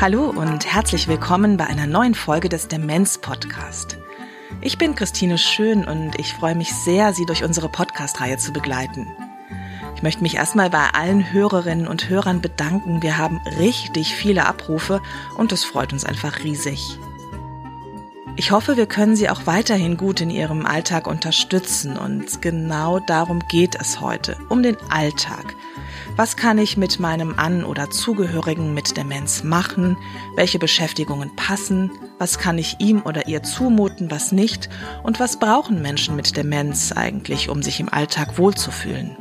Hallo und herzlich willkommen bei einer neuen Folge des Demenz Podcast. Ich bin Christine Schön und ich freue mich sehr, Sie durch unsere Podcast-Reihe zu begleiten. Ich möchte mich erstmal bei allen Hörerinnen und Hörern bedanken. Wir haben richtig viele Abrufe und das freut uns einfach riesig. Ich hoffe, wir können Sie auch weiterhin gut in Ihrem Alltag unterstützen und genau darum geht es heute, um den Alltag. Was kann ich mit meinem An- oder Zugehörigen mit Demenz machen? Welche Beschäftigungen passen? Was kann ich ihm oder ihr zumuten, was nicht? Und was brauchen Menschen mit Demenz eigentlich, um sich im Alltag wohlzufühlen?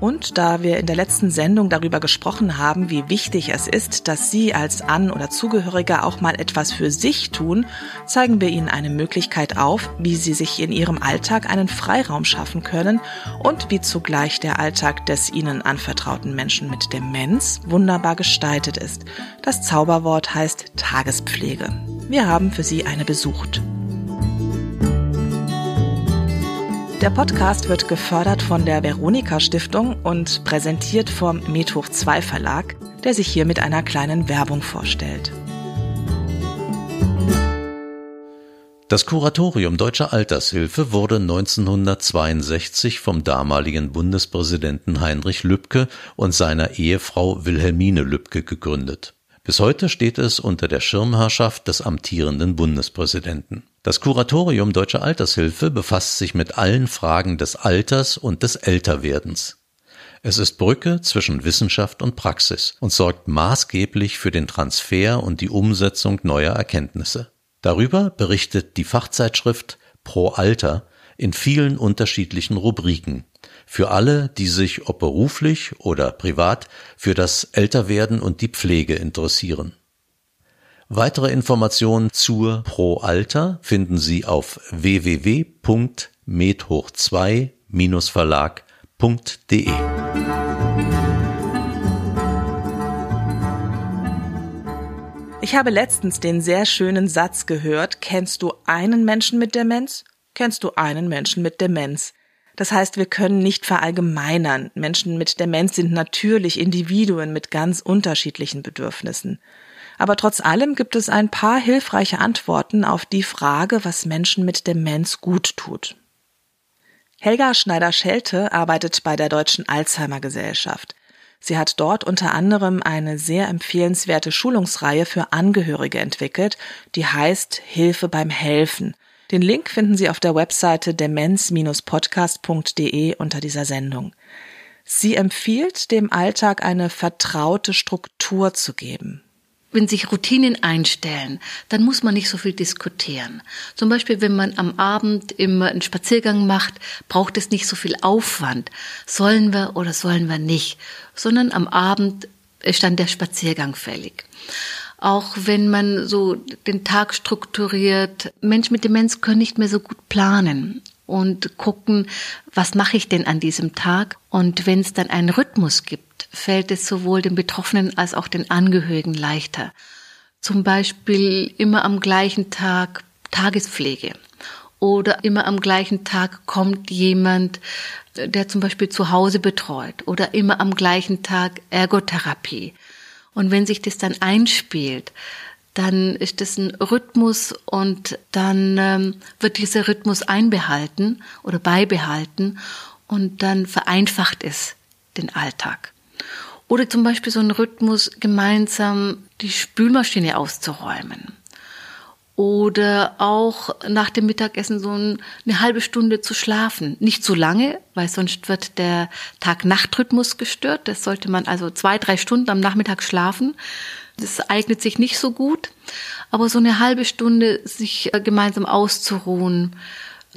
Und da wir in der letzten Sendung darüber gesprochen haben, wie wichtig es ist, dass Sie als An- oder Zugehöriger auch mal etwas für sich tun, zeigen wir Ihnen eine Möglichkeit auf, wie Sie sich in Ihrem Alltag einen Freiraum schaffen können und wie zugleich der Alltag des Ihnen anvertrauten Menschen mit Demenz wunderbar gestaltet ist. Das Zauberwort heißt Tagespflege. Wir haben für Sie eine besucht. Der Podcast wird gefördert von der Veronika Stiftung und präsentiert vom Methoch 2 Verlag, der sich hier mit einer kleinen Werbung vorstellt. Das Kuratorium Deutscher Altershilfe wurde 1962 vom damaligen Bundespräsidenten Heinrich Lübke und seiner Ehefrau Wilhelmine Lübke gegründet. Bis heute steht es unter der Schirmherrschaft des amtierenden Bundespräsidenten. Das Kuratorium Deutscher Altershilfe befasst sich mit allen Fragen des Alters und des Älterwerdens. Es ist Brücke zwischen Wissenschaft und Praxis und sorgt maßgeblich für den Transfer und die Umsetzung neuer Erkenntnisse. Darüber berichtet die Fachzeitschrift Pro Alter in vielen unterschiedlichen Rubriken für alle, die sich ob beruflich oder privat für das Älterwerden und die Pflege interessieren. Weitere Informationen zur Pro Alter finden Sie auf www.medhoch2-verlag.de. Ich habe letztens den sehr schönen Satz gehört, kennst du einen Menschen mit Demenz? Kennst du einen Menschen mit Demenz? Das heißt, wir können nicht verallgemeinern. Menschen mit Demenz sind natürlich Individuen mit ganz unterschiedlichen Bedürfnissen. Aber trotz allem gibt es ein paar hilfreiche Antworten auf die Frage, was Menschen mit Demenz gut tut. Helga Schneider-Schelte arbeitet bei der Deutschen Alzheimer Gesellschaft. Sie hat dort unter anderem eine sehr empfehlenswerte Schulungsreihe für Angehörige entwickelt, die heißt Hilfe beim Helfen – den Link finden Sie auf der Webseite demenz-podcast.de unter dieser Sendung. Sie empfiehlt, dem Alltag eine vertraute Struktur zu geben. Wenn sich Routinen einstellen, dann muss man nicht so viel diskutieren. Zum Beispiel, wenn man am Abend immer einen Spaziergang macht, braucht es nicht so viel Aufwand. Sollen wir oder sollen wir nicht? Sondern am Abend ist dann der Spaziergang fällig auch wenn man so den Tag strukturiert. Menschen mit Demenz können nicht mehr so gut planen und gucken, was mache ich denn an diesem Tag? Und wenn es dann einen Rhythmus gibt, fällt es sowohl den Betroffenen als auch den Angehörigen leichter. Zum Beispiel immer am gleichen Tag Tagespflege oder immer am gleichen Tag kommt jemand, der zum Beispiel zu Hause betreut oder immer am gleichen Tag Ergotherapie. Und wenn sich das dann einspielt, dann ist das ein Rhythmus und dann ähm, wird dieser Rhythmus einbehalten oder beibehalten und dann vereinfacht es den Alltag. Oder zum Beispiel so ein Rhythmus, gemeinsam die Spülmaschine auszuräumen oder auch nach dem Mittagessen so eine halbe Stunde zu schlafen. Nicht zu lange, weil sonst wird der Tag-Nacht-Rhythmus gestört. Das sollte man also zwei, drei Stunden am Nachmittag schlafen. Das eignet sich nicht so gut. Aber so eine halbe Stunde sich äh, gemeinsam auszuruhen,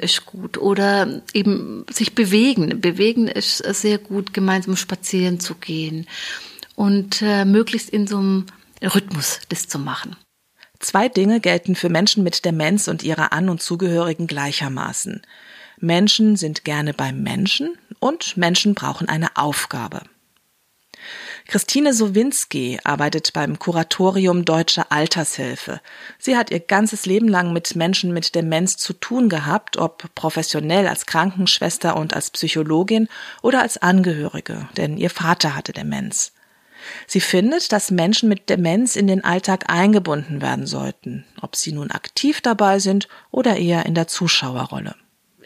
ist gut. Oder eben sich bewegen. Bewegen ist sehr gut, gemeinsam spazieren zu gehen. Und äh, möglichst in so einem Rhythmus das zu machen. Zwei Dinge gelten für Menschen mit Demenz und ihre An- und Zugehörigen gleichermaßen. Menschen sind gerne beim Menschen und Menschen brauchen eine Aufgabe. Christine Sowinski arbeitet beim Kuratorium Deutsche Altershilfe. Sie hat ihr ganzes Leben lang mit Menschen mit Demenz zu tun gehabt, ob professionell als Krankenschwester und als Psychologin oder als Angehörige, denn ihr Vater hatte Demenz. Sie findet, dass Menschen mit Demenz in den Alltag eingebunden werden sollten, ob sie nun aktiv dabei sind oder eher in der Zuschauerrolle.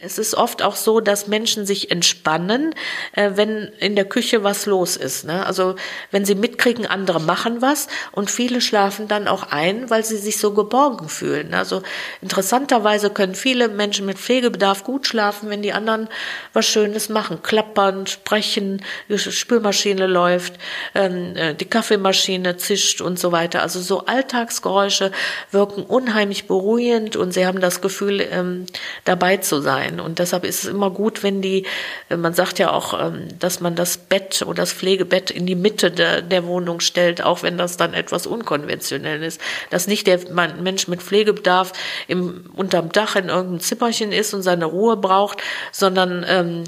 Es ist oft auch so, dass Menschen sich entspannen, äh, wenn in der Küche was los ist. Ne? Also wenn sie mitkriegen, andere machen was und viele schlafen dann auch ein, weil sie sich so geborgen fühlen. Also interessanterweise können viele Menschen mit Pflegebedarf gut schlafen, wenn die anderen was Schönes machen. Klappern, sprechen, die Spülmaschine läuft, ähm, äh, die Kaffeemaschine zischt und so weiter. Also so Alltagsgeräusche wirken unheimlich beruhigend und sie haben das Gefühl, ähm, dabei zu sein sein. Und deshalb ist es immer gut, wenn die, äh, man sagt ja auch, ähm, dass man das Bett oder das Pflegebett in die Mitte der, der Wohnung stellt, auch wenn das dann etwas unkonventionell ist. Dass nicht der Mensch mit Pflegebedarf im, unterm Dach in irgendeinem Zimmerchen ist und seine Ruhe braucht, sondern ähm,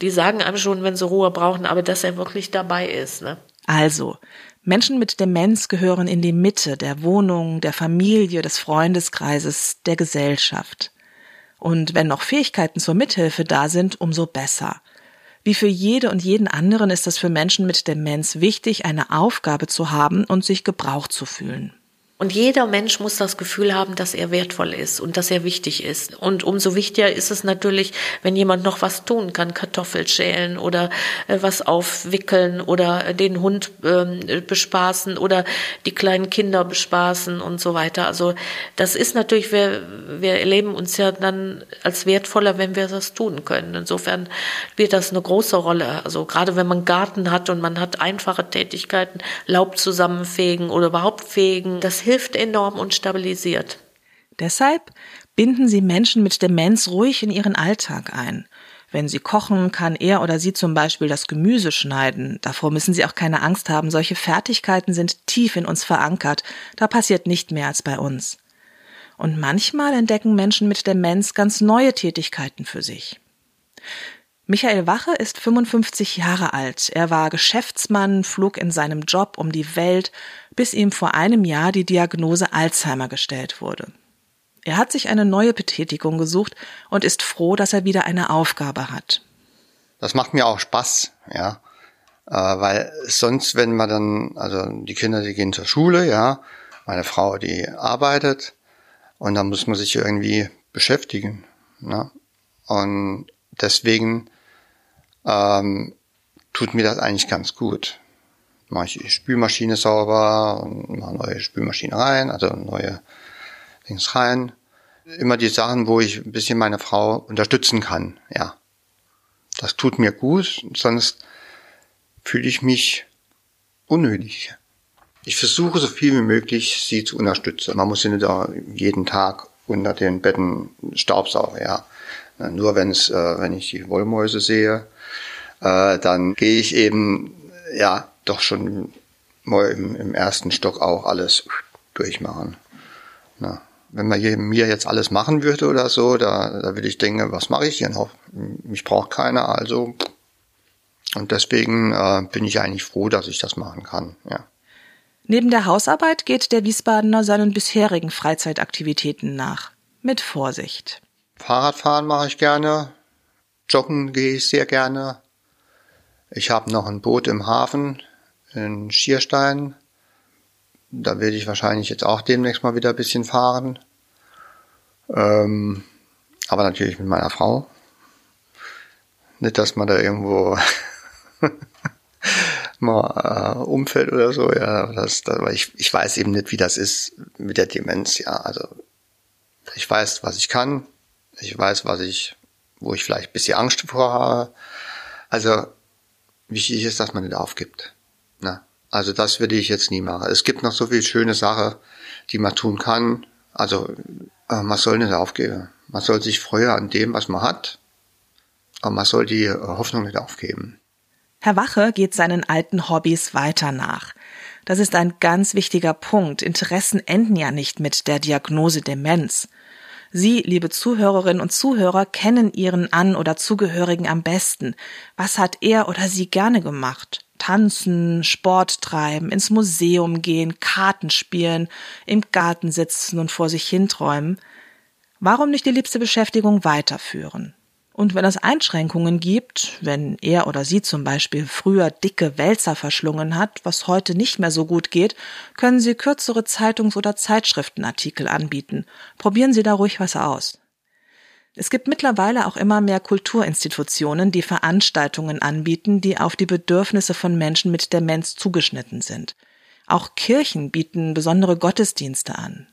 die sagen einem schon, wenn sie Ruhe brauchen, aber dass er wirklich dabei ist. Ne? Also, Menschen mit Demenz gehören in die Mitte der Wohnung, der Familie, des Freundeskreises, der Gesellschaft. Und wenn noch Fähigkeiten zur Mithilfe da sind, umso besser. Wie für jede und jeden anderen ist es für Menschen mit Demenz wichtig, eine Aufgabe zu haben und sich gebraucht zu fühlen. Und jeder Mensch muss das Gefühl haben, dass er wertvoll ist und dass er wichtig ist. Und umso wichtiger ist es natürlich, wenn jemand noch was tun kann, Kartoffel schälen oder äh, was aufwickeln oder den Hund äh, bespaßen oder die kleinen Kinder bespaßen und so weiter. Also das ist natürlich, wir, wir erleben uns ja dann als wertvoller, wenn wir das tun können. Insofern spielt das eine große Rolle. Also gerade wenn man Garten hat und man hat einfache Tätigkeiten, Laub zusammenfegen oder überhaupt fegen, das hilft enorm und stabilisiert. Deshalb binden Sie Menschen mit Demenz ruhig in Ihren Alltag ein. Wenn Sie kochen, kann er oder sie zum Beispiel das Gemüse schneiden. Davor müssen Sie auch keine Angst haben. Solche Fertigkeiten sind tief in uns verankert. Da passiert nicht mehr als bei uns. Und manchmal entdecken Menschen mit Demenz ganz neue Tätigkeiten für sich. Michael Wache ist 55 Jahre alt. Er war Geschäftsmann, flog in seinem Job um die Welt, bis ihm vor einem Jahr die Diagnose Alzheimer gestellt wurde. Er hat sich eine neue Betätigung gesucht und ist froh, dass er wieder eine Aufgabe hat. Das macht mir auch Spaß, ja. Äh, weil sonst, wenn man dann, also die Kinder, die gehen zur Schule, ja, meine Frau, die arbeitet und dann muss man sich irgendwie beschäftigen. Ne? Und deswegen ähm, tut mir das eigentlich ganz gut. Mache ich die Spülmaschine sauber und mache neue Spülmaschine rein, also neue Dings rein. Immer die Sachen, wo ich ein bisschen meine Frau unterstützen kann, ja. Das tut mir gut, sonst fühle ich mich unnötig. Ich versuche so viel wie möglich, sie zu unterstützen. Man muss sie nicht jeden Tag unter den Betten staubsaugen, ja. Nur wenn es, äh, wenn ich die Wollmäuse sehe, äh, dann gehe ich eben ja doch schon mal im, im ersten Stock auch alles durchmachen. Na, wenn man hier, mir jetzt alles machen würde oder so, da, da würde ich denken, was mache ich hier noch? Mich braucht keiner, also und deswegen äh, bin ich eigentlich froh, dass ich das machen kann. Ja. Neben der Hausarbeit geht der Wiesbadener seinen bisherigen Freizeitaktivitäten nach. Mit Vorsicht. Fahrradfahren mache ich gerne. Joggen gehe ich sehr gerne. Ich habe noch ein Boot im Hafen in Schierstein. Da werde ich wahrscheinlich jetzt auch demnächst mal wieder ein bisschen fahren. Ähm, aber natürlich mit meiner Frau. Nicht, dass man da irgendwo mal äh, umfällt oder so. Ja, das, das, weil ich, ich weiß eben nicht, wie das ist mit der Demenz. Ja, also ich weiß, was ich kann. Ich weiß, was ich, wo ich vielleicht ein bisschen Angst vor habe. Also wichtig ist, dass man nicht aufgibt. Ne? Also das würde ich jetzt nie machen. Es gibt noch so viele schöne Sachen, die man tun kann. Also äh, man soll nicht aufgeben. Man soll sich freuen an dem, was man hat. Aber man soll die äh, Hoffnung nicht aufgeben. Herr Wache geht seinen alten Hobbys weiter nach. Das ist ein ganz wichtiger Punkt. Interessen enden ja nicht mit der Diagnose Demenz. Sie, liebe Zuhörerinnen und Zuhörer, kennen Ihren An- oder Zugehörigen am besten. Was hat er oder sie gerne gemacht? Tanzen, Sport treiben, ins Museum gehen, Karten spielen, im Garten sitzen und vor sich hinträumen. Warum nicht die liebste Beschäftigung weiterführen? Und wenn es Einschränkungen gibt, wenn er oder sie zum Beispiel früher dicke Wälzer verschlungen hat, was heute nicht mehr so gut geht, können Sie kürzere Zeitungs- oder Zeitschriftenartikel anbieten. Probieren Sie da ruhig was aus. Es gibt mittlerweile auch immer mehr Kulturinstitutionen, die Veranstaltungen anbieten, die auf die Bedürfnisse von Menschen mit Demenz zugeschnitten sind. Auch Kirchen bieten besondere Gottesdienste an.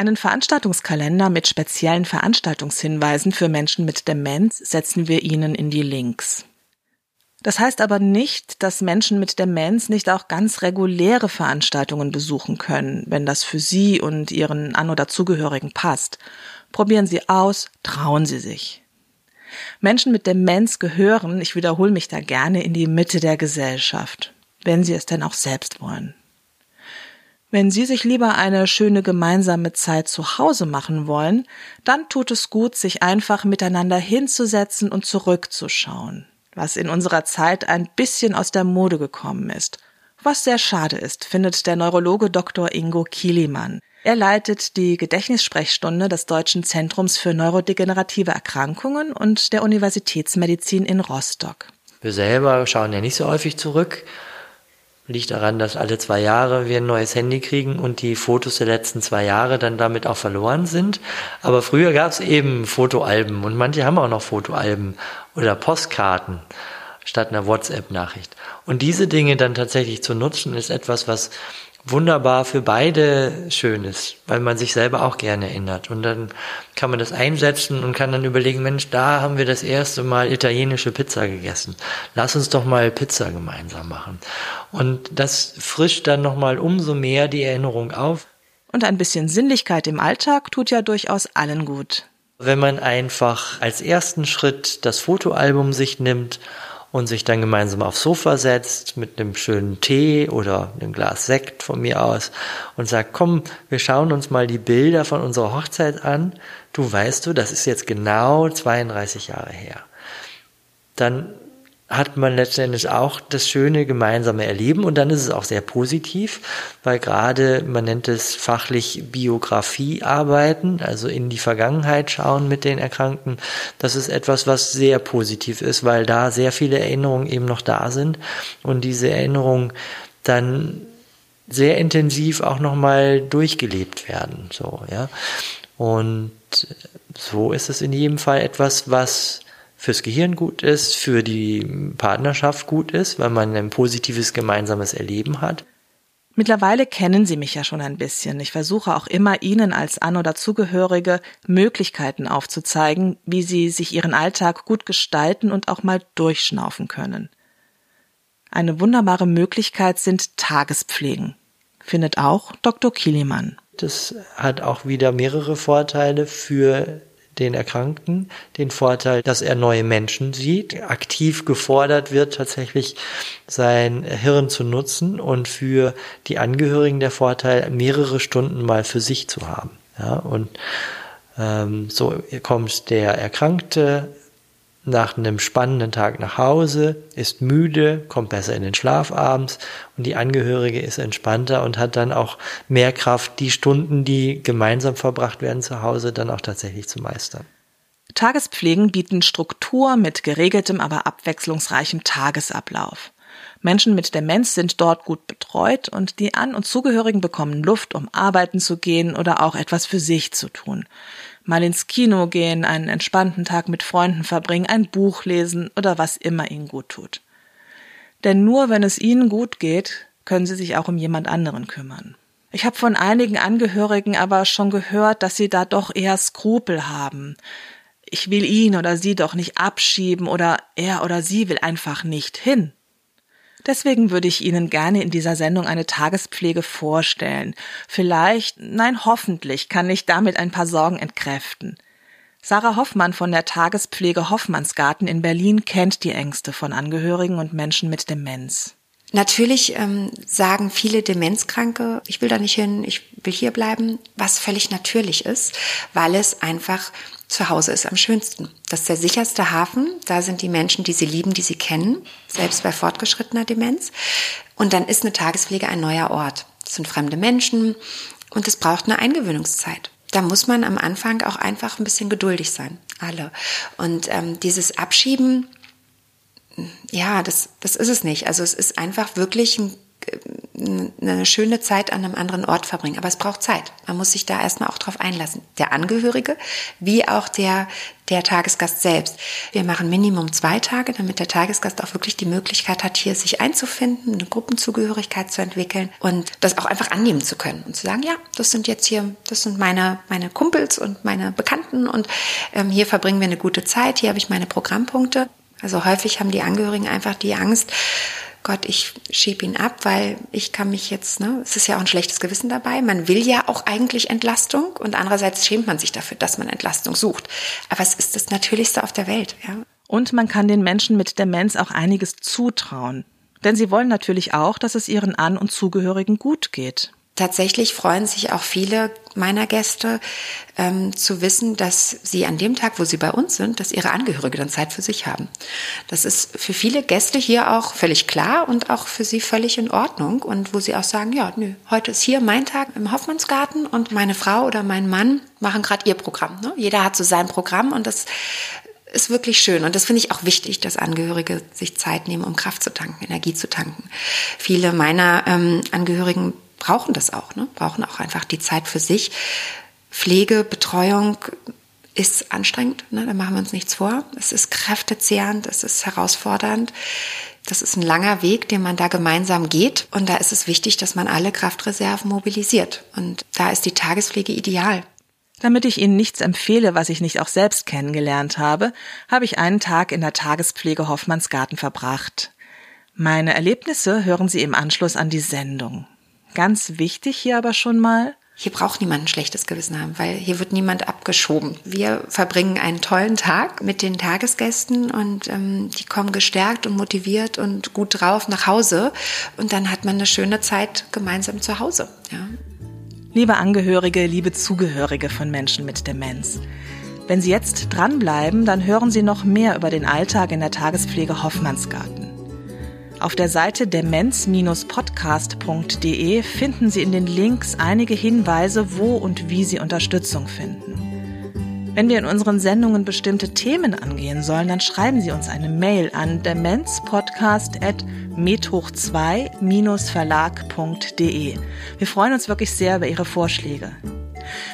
Einen Veranstaltungskalender mit speziellen Veranstaltungshinweisen für Menschen mit Demenz setzen wir Ihnen in die Links. Das heißt aber nicht, dass Menschen mit Demenz nicht auch ganz reguläre Veranstaltungen besuchen können, wenn das für Sie und Ihren An- oder Zugehörigen passt. Probieren Sie aus, trauen Sie sich. Menschen mit Demenz gehören, ich wiederhole mich da gerne, in die Mitte der Gesellschaft, wenn sie es denn auch selbst wollen. Wenn Sie sich lieber eine schöne gemeinsame Zeit zu Hause machen wollen, dann tut es gut, sich einfach miteinander hinzusetzen und zurückzuschauen, was in unserer Zeit ein bisschen aus der Mode gekommen ist. Was sehr schade ist, findet der Neurologe Dr. Ingo Kielimann. Er leitet die Gedächtnissprechstunde des Deutschen Zentrums für neurodegenerative Erkrankungen und der Universitätsmedizin in Rostock. Wir selber schauen ja nicht so häufig zurück. Liegt daran, dass alle zwei Jahre wir ein neues Handy kriegen und die Fotos der letzten zwei Jahre dann damit auch verloren sind. Aber früher gab es eben Fotoalben und manche haben auch noch Fotoalben oder Postkarten statt einer WhatsApp-Nachricht. Und diese Dinge dann tatsächlich zu nutzen, ist etwas, was wunderbar für beide schön ist, weil man sich selber auch gerne erinnert. Und dann kann man das einsetzen und kann dann überlegen, Mensch, da haben wir das erste Mal italienische Pizza gegessen. Lass uns doch mal Pizza gemeinsam machen. Und das frischt dann nochmal umso mehr die Erinnerung auf. Und ein bisschen Sinnlichkeit im Alltag tut ja durchaus allen gut. Wenn man einfach als ersten Schritt das Fotoalbum sich nimmt und sich dann gemeinsam aufs Sofa setzt mit einem schönen Tee oder einem Glas Sekt von mir aus und sagt, komm, wir schauen uns mal die Bilder von unserer Hochzeit an. Du weißt du, das ist jetzt genau 32 Jahre her. Dann hat man letztendlich auch das schöne gemeinsame Erleben und dann ist es auch sehr positiv, weil gerade, man nennt es fachlich Biografie arbeiten, also in die Vergangenheit schauen mit den Erkrankten. Das ist etwas, was sehr positiv ist, weil da sehr viele Erinnerungen eben noch da sind und diese Erinnerungen dann sehr intensiv auch nochmal durchgelebt werden, so, ja. Und so ist es in jedem Fall etwas, was fürs Gehirn gut ist, für die Partnerschaft gut ist, weil man ein positives gemeinsames Erleben hat. Mittlerweile kennen Sie mich ja schon ein bisschen. Ich versuche auch immer Ihnen als An- oder Zugehörige Möglichkeiten aufzuzeigen, wie Sie sich Ihren Alltag gut gestalten und auch mal durchschnaufen können. Eine wunderbare Möglichkeit sind Tagespflegen, findet auch Dr. Kielimann. Das hat auch wieder mehrere Vorteile für den Erkrankten den Vorteil, dass er neue Menschen sieht, aktiv gefordert wird, tatsächlich sein Hirn zu nutzen und für die Angehörigen der Vorteil, mehrere Stunden mal für sich zu haben. Ja, und ähm, so kommt der Erkrankte nach einem spannenden Tag nach Hause, ist müde, kommt besser in den Schlaf abends und die Angehörige ist entspannter und hat dann auch mehr Kraft, die Stunden, die gemeinsam verbracht werden zu Hause, dann auch tatsächlich zu meistern. Tagespflegen bieten Struktur mit geregeltem, aber abwechslungsreichem Tagesablauf. Menschen mit Demenz sind dort gut betreut und die An- und Zugehörigen bekommen Luft, um arbeiten zu gehen oder auch etwas für sich zu tun mal ins Kino gehen, einen entspannten Tag mit Freunden verbringen, ein Buch lesen oder was immer ihnen gut tut. Denn nur wenn es ihnen gut geht, können sie sich auch um jemand anderen kümmern. Ich habe von einigen Angehörigen aber schon gehört, dass sie da doch eher Skrupel haben. Ich will ihn oder sie doch nicht abschieben oder er oder sie will einfach nicht hin. Deswegen würde ich Ihnen gerne in dieser Sendung eine Tagespflege vorstellen. Vielleicht, nein, hoffentlich kann ich damit ein paar Sorgen entkräften. Sarah Hoffmann von der Tagespflege Hoffmannsgarten in Berlin kennt die Ängste von Angehörigen und Menschen mit Demenz. Natürlich ähm, sagen viele Demenzkranke, ich will da nicht hin, ich will hier bleiben, was völlig natürlich ist, weil es einfach zu Hause ist am schönsten. Das ist der sicherste Hafen. Da sind die Menschen, die sie lieben, die sie kennen, selbst bei fortgeschrittener Demenz. Und dann ist eine Tagespflege ein neuer Ort. Das sind fremde Menschen und es braucht eine Eingewöhnungszeit. da muss man am Anfang auch einfach ein bisschen geduldig sein, alle. Und ähm, dieses Abschieben, ja, das, das ist es nicht. Also es ist einfach wirklich ein eine schöne Zeit an einem anderen Ort verbringen. Aber es braucht Zeit. Man muss sich da erstmal auch drauf einlassen. Der Angehörige wie auch der, der Tagesgast selbst. Wir machen Minimum zwei Tage, damit der Tagesgast auch wirklich die Möglichkeit hat, hier sich einzufinden, eine Gruppenzugehörigkeit zu entwickeln und das auch einfach annehmen zu können und zu sagen, ja, das sind jetzt hier, das sind meine, meine Kumpels und meine Bekannten und ähm, hier verbringen wir eine gute Zeit, hier habe ich meine Programmpunkte. Also häufig haben die Angehörigen einfach die Angst, Gott, ich schieb ihn ab, weil ich kann mich jetzt, ne, es ist ja auch ein schlechtes Gewissen dabei. Man will ja auch eigentlich Entlastung und andererseits schämt man sich dafür, dass man Entlastung sucht. Aber es ist das Natürlichste auf der Welt, ja. Und man kann den Menschen mit Demenz auch einiges zutrauen. Denn sie wollen natürlich auch, dass es ihren An- und Zugehörigen gut geht tatsächlich freuen sich auch viele meiner Gäste ähm, zu wissen, dass sie an dem Tag, wo sie bei uns sind, dass ihre Angehörige dann Zeit für sich haben. Das ist für viele Gäste hier auch völlig klar und auch für sie völlig in Ordnung und wo sie auch sagen, ja, nö, heute ist hier mein Tag im Hoffmannsgarten und meine Frau oder mein Mann machen gerade ihr Programm. Ne? Jeder hat so sein Programm und das ist wirklich schön. Und das finde ich auch wichtig, dass Angehörige sich Zeit nehmen, um Kraft zu tanken, Energie zu tanken. Viele meiner ähm, Angehörigen brauchen das auch, ne? brauchen auch einfach die Zeit für sich. Pflege, Betreuung ist anstrengend, ne? da machen wir uns nichts vor. Es ist kräftezehrend, es ist herausfordernd. Das ist ein langer Weg, den man da gemeinsam geht. Und da ist es wichtig, dass man alle Kraftreserven mobilisiert. Und da ist die Tagespflege ideal. Damit ich Ihnen nichts empfehle, was ich nicht auch selbst kennengelernt habe, habe ich einen Tag in der Tagespflege Hoffmannsgarten verbracht. Meine Erlebnisse hören Sie im Anschluss an die Sendung. Ganz wichtig hier aber schon mal, hier braucht niemand ein schlechtes Gewissen haben, weil hier wird niemand abgeschoben. Wir verbringen einen tollen Tag mit den Tagesgästen und ähm, die kommen gestärkt und motiviert und gut drauf nach Hause und dann hat man eine schöne Zeit gemeinsam zu Hause. Ja. Liebe Angehörige, liebe Zugehörige von Menschen mit Demenz. Wenn Sie jetzt dranbleiben, dann hören Sie noch mehr über den Alltag in der Tagespflege Hoffmannsgarten. Auf der Seite demenz-podcast.de finden Sie in den Links einige Hinweise, wo und wie Sie Unterstützung finden. Wenn wir in unseren Sendungen bestimmte Themen angehen sollen, dann schreiben Sie uns eine Mail an demenzpodcast.methoch2-verlag.de. Wir freuen uns wirklich sehr über Ihre Vorschläge.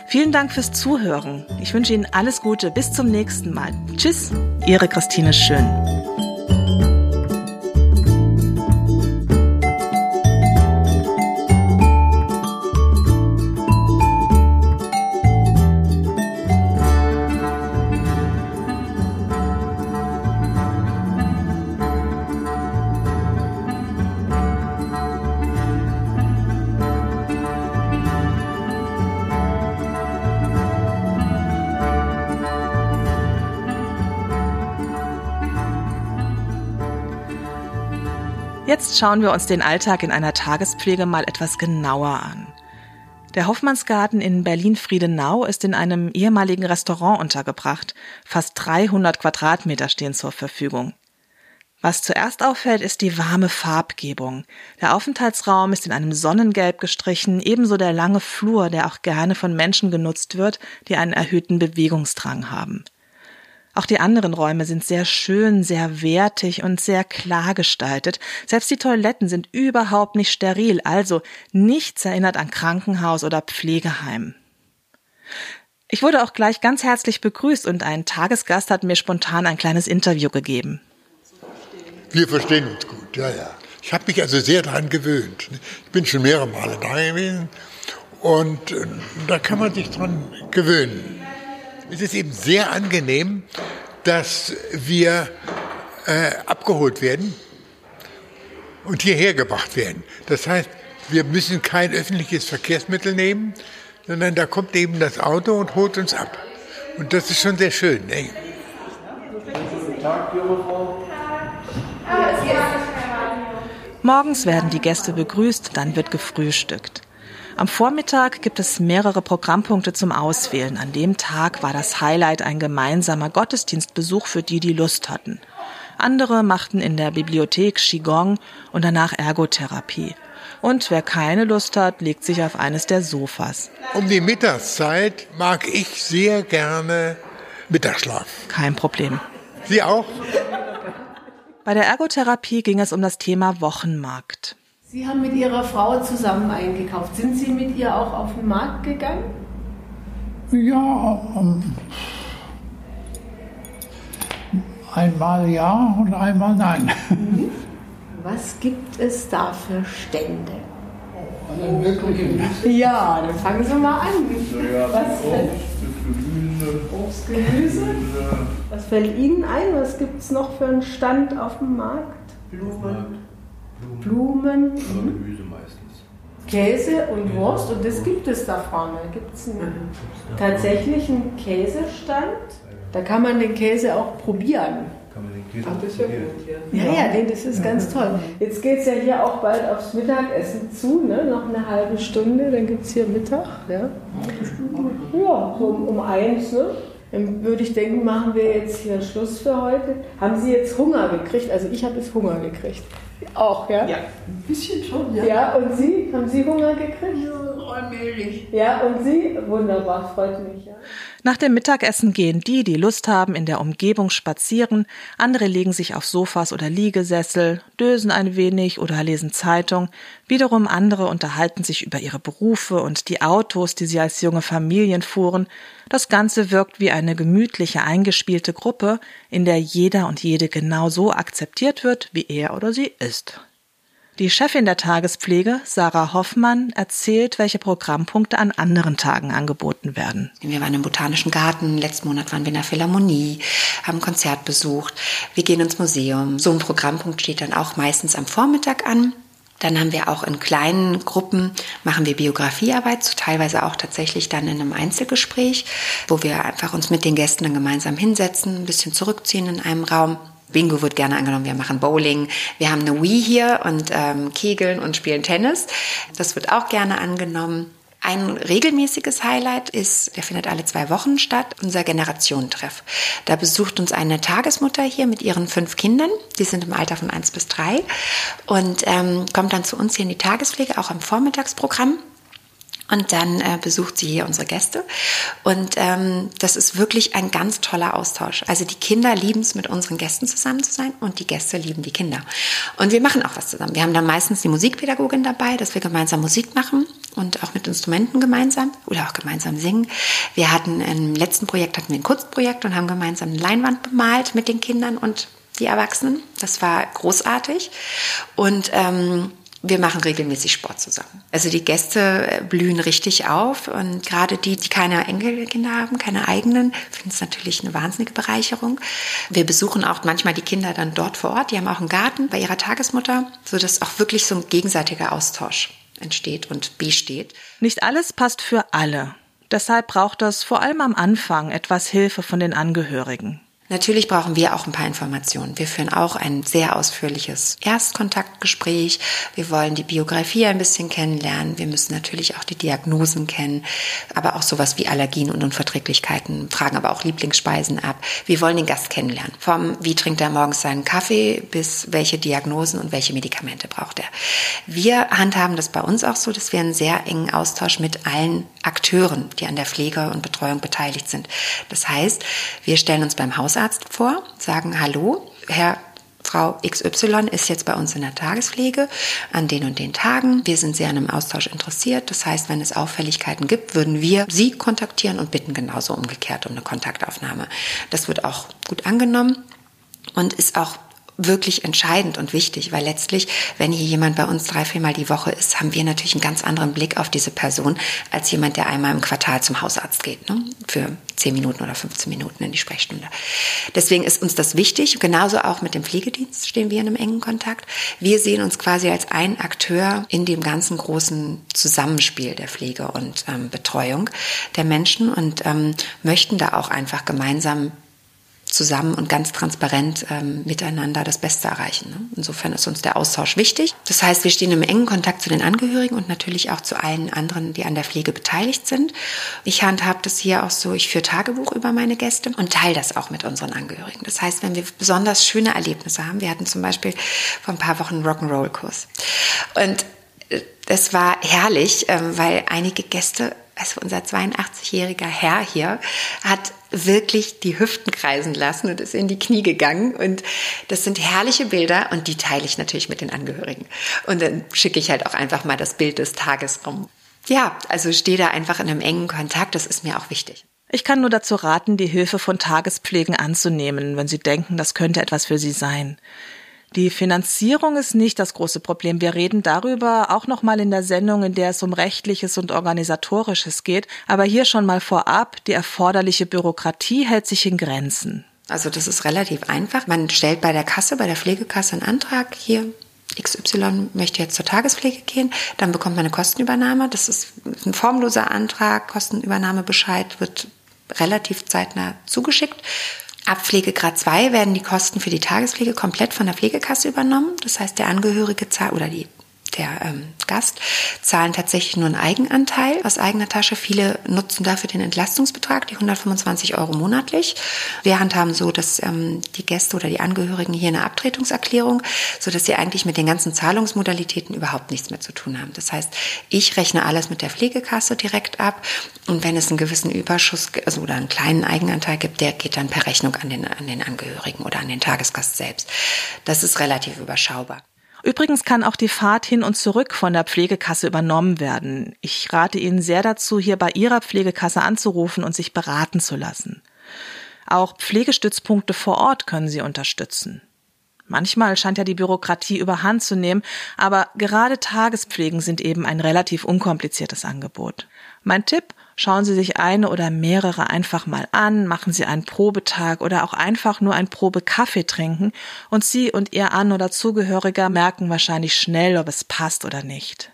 Vielen Dank fürs Zuhören. Ich wünsche Ihnen alles Gute. Bis zum nächsten Mal. Tschüss, Ihre Christine Schön. Schauen wir uns den Alltag in einer Tagespflege mal etwas genauer an. Der Hoffmannsgarten in Berlin-Friedenau ist in einem ehemaligen Restaurant untergebracht. Fast 300 Quadratmeter stehen zur Verfügung. Was zuerst auffällt, ist die warme Farbgebung. Der Aufenthaltsraum ist in einem Sonnengelb gestrichen, ebenso der lange Flur, der auch gerne von Menschen genutzt wird, die einen erhöhten Bewegungsdrang haben. Auch die anderen Räume sind sehr schön, sehr wertig und sehr klar gestaltet. Selbst die Toiletten sind überhaupt nicht steril, also nichts erinnert an Krankenhaus oder Pflegeheim. Ich wurde auch gleich ganz herzlich begrüßt und ein Tagesgast hat mir spontan ein kleines Interview gegeben. Wir verstehen uns gut, ja, ja. Ich habe mich also sehr daran gewöhnt. Ich bin schon mehrere Male da gewesen und äh, da kann man sich dran gewöhnen. Es ist eben sehr angenehm, dass wir äh, abgeholt werden und hierher gebracht werden. Das heißt, wir müssen kein öffentliches Verkehrsmittel nehmen, sondern da kommt eben das Auto und holt uns ab. Und das ist schon sehr schön. Ne? Morgens werden die Gäste begrüßt, dann wird gefrühstückt. Am Vormittag gibt es mehrere Programmpunkte zum Auswählen. An dem Tag war das Highlight ein gemeinsamer Gottesdienstbesuch für die, die Lust hatten. Andere machten in der Bibliothek Qigong und danach Ergotherapie. Und wer keine Lust hat, legt sich auf eines der Sofas. Um die Mittagszeit mag ich sehr gerne Mittagsschlaf. Kein Problem. Sie auch? Bei der Ergotherapie ging es um das Thema Wochenmarkt. Sie haben mit Ihrer Frau zusammen eingekauft. Sind Sie mit ihr auch auf den Markt gegangen? Ja, ähm, einmal ja und einmal nein. Mhm. Was gibt es da für Stände? Alle möglichen. Ja, dann fangen Sie mal an. Was? Obst, Obst, Gemüse. Was fällt Ihnen ein? Was gibt es noch für einen Stand auf dem Markt? Blumen. Blumen. Gemüse meistens. Käse und Wurst und das gibt es da vorne. Gibt es einen, tatsächlich einen Käsestand? Da kann man den Käse auch probieren. Kann man den Käse Ach, das ist ja ja. Ja, ja, das ist ganz toll. Jetzt geht es ja hier auch bald aufs Mittagessen zu, ne? noch eine halbe Stunde, dann gibt es hier Mittag. Ja, ja so um, um eins. Ne? Dann würde ich denken, machen wir jetzt hier Schluss für heute. Haben Sie jetzt Hunger gekriegt? Also ich habe jetzt Hunger gekriegt. Auch, ja? Ja, ein bisschen schon, ja. Ja, und Sie? Haben Sie Hunger gekriegt? Ja, allmählich. Ja, und Sie? Wunderbar, freut mich. Ja. Nach dem Mittagessen gehen die, die Lust haben, in der Umgebung spazieren, andere legen sich auf Sofas oder Liegesessel, dösen ein wenig oder lesen Zeitung, wiederum andere unterhalten sich über ihre Berufe und die Autos, die sie als junge Familien fuhren. Das Ganze wirkt wie eine gemütliche, eingespielte Gruppe, in der jeder und jede genau so akzeptiert wird, wie er oder sie ist. Die Chefin der Tagespflege, Sarah Hoffmann, erzählt, welche Programmpunkte an anderen Tagen angeboten werden. Wir waren im Botanischen Garten, letzten Monat waren wir in der Philharmonie, haben ein Konzert besucht, wir gehen ins Museum. So ein Programmpunkt steht dann auch meistens am Vormittag an. Dann haben wir auch in kleinen Gruppen, machen wir Biografiearbeit, so teilweise auch tatsächlich dann in einem Einzelgespräch, wo wir einfach uns mit den Gästen dann gemeinsam hinsetzen, ein bisschen zurückziehen in einem Raum Bingo wird gerne angenommen, wir machen Bowling, wir haben eine Wii hier und ähm, Kegeln und spielen Tennis. Das wird auch gerne angenommen. Ein regelmäßiges Highlight ist, der findet alle zwei Wochen statt, unser Generationentreff. Da besucht uns eine Tagesmutter hier mit ihren fünf Kindern, die sind im Alter von eins bis drei und ähm, kommt dann zu uns hier in die Tagespflege, auch im Vormittagsprogramm. Und dann äh, besucht sie hier unsere Gäste. Und ähm, das ist wirklich ein ganz toller Austausch. Also die Kinder lieben es, mit unseren Gästen zusammen zu sein und die Gäste lieben die Kinder. Und wir machen auch was zusammen. Wir haben dann meistens die Musikpädagogin dabei, dass wir gemeinsam Musik machen und auch mit Instrumenten gemeinsam oder auch gemeinsam singen. Wir hatten im letzten Projekt hatten wir ein Kunstprojekt und haben gemeinsam eine Leinwand bemalt mit den Kindern und die Erwachsenen. Das war großartig. Und ähm, wir machen regelmäßig Sport zusammen. Also die Gäste blühen richtig auf und gerade die, die keine Enkelkinder haben, keine eigenen, finden es natürlich eine wahnsinnige Bereicherung. Wir besuchen auch manchmal die Kinder dann dort vor Ort. Die haben auch einen Garten bei ihrer Tagesmutter, sodass auch wirklich so ein gegenseitiger Austausch entsteht und besteht. Nicht alles passt für alle. Deshalb braucht es vor allem am Anfang etwas Hilfe von den Angehörigen. Natürlich brauchen wir auch ein paar Informationen. Wir führen auch ein sehr ausführliches Erstkontaktgespräch. Wir wollen die Biografie ein bisschen kennenlernen. Wir müssen natürlich auch die Diagnosen kennen, aber auch sowas wie Allergien und Unverträglichkeiten, fragen aber auch Lieblingsspeisen ab. Wir wollen den Gast kennenlernen. Vom wie trinkt er morgens seinen Kaffee bis welche Diagnosen und welche Medikamente braucht er. Wir handhaben das bei uns auch so, dass wir einen sehr engen Austausch mit allen Akteuren, die an der Pflege und Betreuung beteiligt sind. Das heißt, wir stellen uns beim Hausarzt vor, sagen Hallo, Herr Frau XY ist jetzt bei uns in der Tagespflege an den und den Tagen. Wir sind sehr an einem Austausch interessiert. Das heißt, wenn es Auffälligkeiten gibt, würden wir Sie kontaktieren und bitten genauso umgekehrt um eine Kontaktaufnahme. Das wird auch gut angenommen und ist auch wirklich entscheidend und wichtig, weil letztlich, wenn hier jemand bei uns drei, viermal die Woche ist, haben wir natürlich einen ganz anderen Blick auf diese Person als jemand, der einmal im Quartal zum Hausarzt geht, ne? für zehn Minuten oder 15 Minuten in die Sprechstunde. Deswegen ist uns das wichtig. Genauso auch mit dem Pflegedienst stehen wir in einem engen Kontakt. Wir sehen uns quasi als ein Akteur in dem ganzen großen Zusammenspiel der Pflege und ähm, Betreuung der Menschen und ähm, möchten da auch einfach gemeinsam zusammen und ganz transparent ähm, miteinander das Beste erreichen. Ne? Insofern ist uns der Austausch wichtig. Das heißt, wir stehen im engen Kontakt zu den Angehörigen und natürlich auch zu allen anderen, die an der Pflege beteiligt sind. Ich handhabe das hier auch so, ich führe Tagebuch über meine Gäste und teile das auch mit unseren Angehörigen. Das heißt, wenn wir besonders schöne Erlebnisse haben, wir hatten zum Beispiel vor ein paar Wochen einen Rock'n'Roll-Kurs. Und Das war herrlich, ähm, weil einige Gäste, also unser 82-jähriger Herr hier, hat wirklich die Hüften kreisen lassen und ist in die Knie gegangen. Und das sind herrliche Bilder und die teile ich natürlich mit den Angehörigen. Und dann schicke ich halt auch einfach mal das Bild des Tages rum. Ja, also stehe da einfach in einem engen Kontakt, das ist mir auch wichtig. Ich kann nur dazu raten, die Hilfe von Tagespflegen anzunehmen, wenn Sie denken, das könnte etwas für Sie sein. Die Finanzierung ist nicht das große Problem. Wir reden darüber auch noch mal in der Sendung, in der es um rechtliches und organisatorisches geht, aber hier schon mal vorab, die erforderliche Bürokratie hält sich in Grenzen. Also das ist relativ einfach. Man stellt bei der Kasse, bei der Pflegekasse einen Antrag hier XY möchte jetzt zur Tagespflege gehen, dann bekommt man eine Kostenübernahme. Das ist ein formloser Antrag, Kostenübernahmebescheid wird relativ zeitnah zugeschickt. Ab Pflegegrad 2 werden die Kosten für die Tagespflege komplett von der Pflegekasse übernommen. Das heißt, der Angehörige zahlt oder die der ähm, Gast zahlen tatsächlich nur einen Eigenanteil aus eigener Tasche. Viele nutzen dafür den Entlastungsbetrag, die 125 Euro monatlich. Wir handhaben so, dass ähm, die Gäste oder die Angehörigen hier eine Abtretungserklärung, so dass sie eigentlich mit den ganzen Zahlungsmodalitäten überhaupt nichts mehr zu tun haben. Das heißt, ich rechne alles mit der Pflegekasse direkt ab und wenn es einen gewissen Überschuss also oder einen kleinen Eigenanteil gibt, der geht dann per Rechnung an den, an den Angehörigen oder an den Tagesgast selbst. Das ist relativ überschaubar. Übrigens kann auch die Fahrt hin und zurück von der Pflegekasse übernommen werden. Ich rate Ihnen sehr dazu, hier bei Ihrer Pflegekasse anzurufen und sich beraten zu lassen. Auch Pflegestützpunkte vor Ort können Sie unterstützen. Manchmal scheint ja die Bürokratie überhand zu nehmen, aber gerade Tagespflegen sind eben ein relativ unkompliziertes Angebot. Mein Tipp, Schauen Sie sich eine oder mehrere einfach mal an, machen Sie einen Probetag oder auch einfach nur ein Probekaffee trinken und Sie und Ihr An- oder Zugehöriger merken wahrscheinlich schnell, ob es passt oder nicht.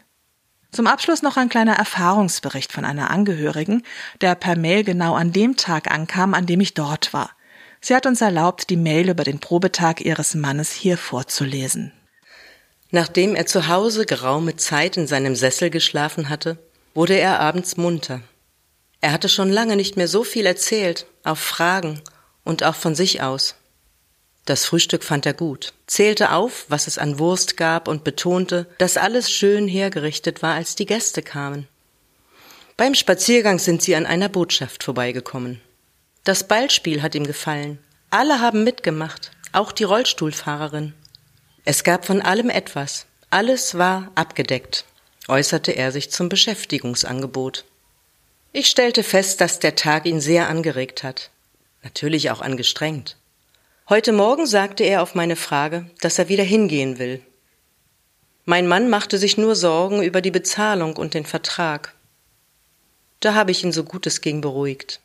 Zum Abschluss noch ein kleiner Erfahrungsbericht von einer Angehörigen, der per Mail genau an dem Tag ankam, an dem ich dort war. Sie hat uns erlaubt, die Mail über den Probetag ihres Mannes hier vorzulesen. Nachdem er zu Hause geraume Zeit in seinem Sessel geschlafen hatte, wurde er abends munter. Er hatte schon lange nicht mehr so viel erzählt, auf Fragen und auch von sich aus. Das Frühstück fand er gut, zählte auf, was es an Wurst gab und betonte, dass alles schön hergerichtet war, als die Gäste kamen. Beim Spaziergang sind sie an einer Botschaft vorbeigekommen. Das Ballspiel hat ihm gefallen. Alle haben mitgemacht, auch die Rollstuhlfahrerin. Es gab von allem etwas. Alles war abgedeckt, äußerte er sich zum Beschäftigungsangebot. Ich stellte fest, dass der Tag ihn sehr angeregt hat, natürlich auch angestrengt. Heute Morgen sagte er auf meine Frage, dass er wieder hingehen will. Mein Mann machte sich nur Sorgen über die Bezahlung und den Vertrag. Da habe ich ihn so gut es ging beruhigt.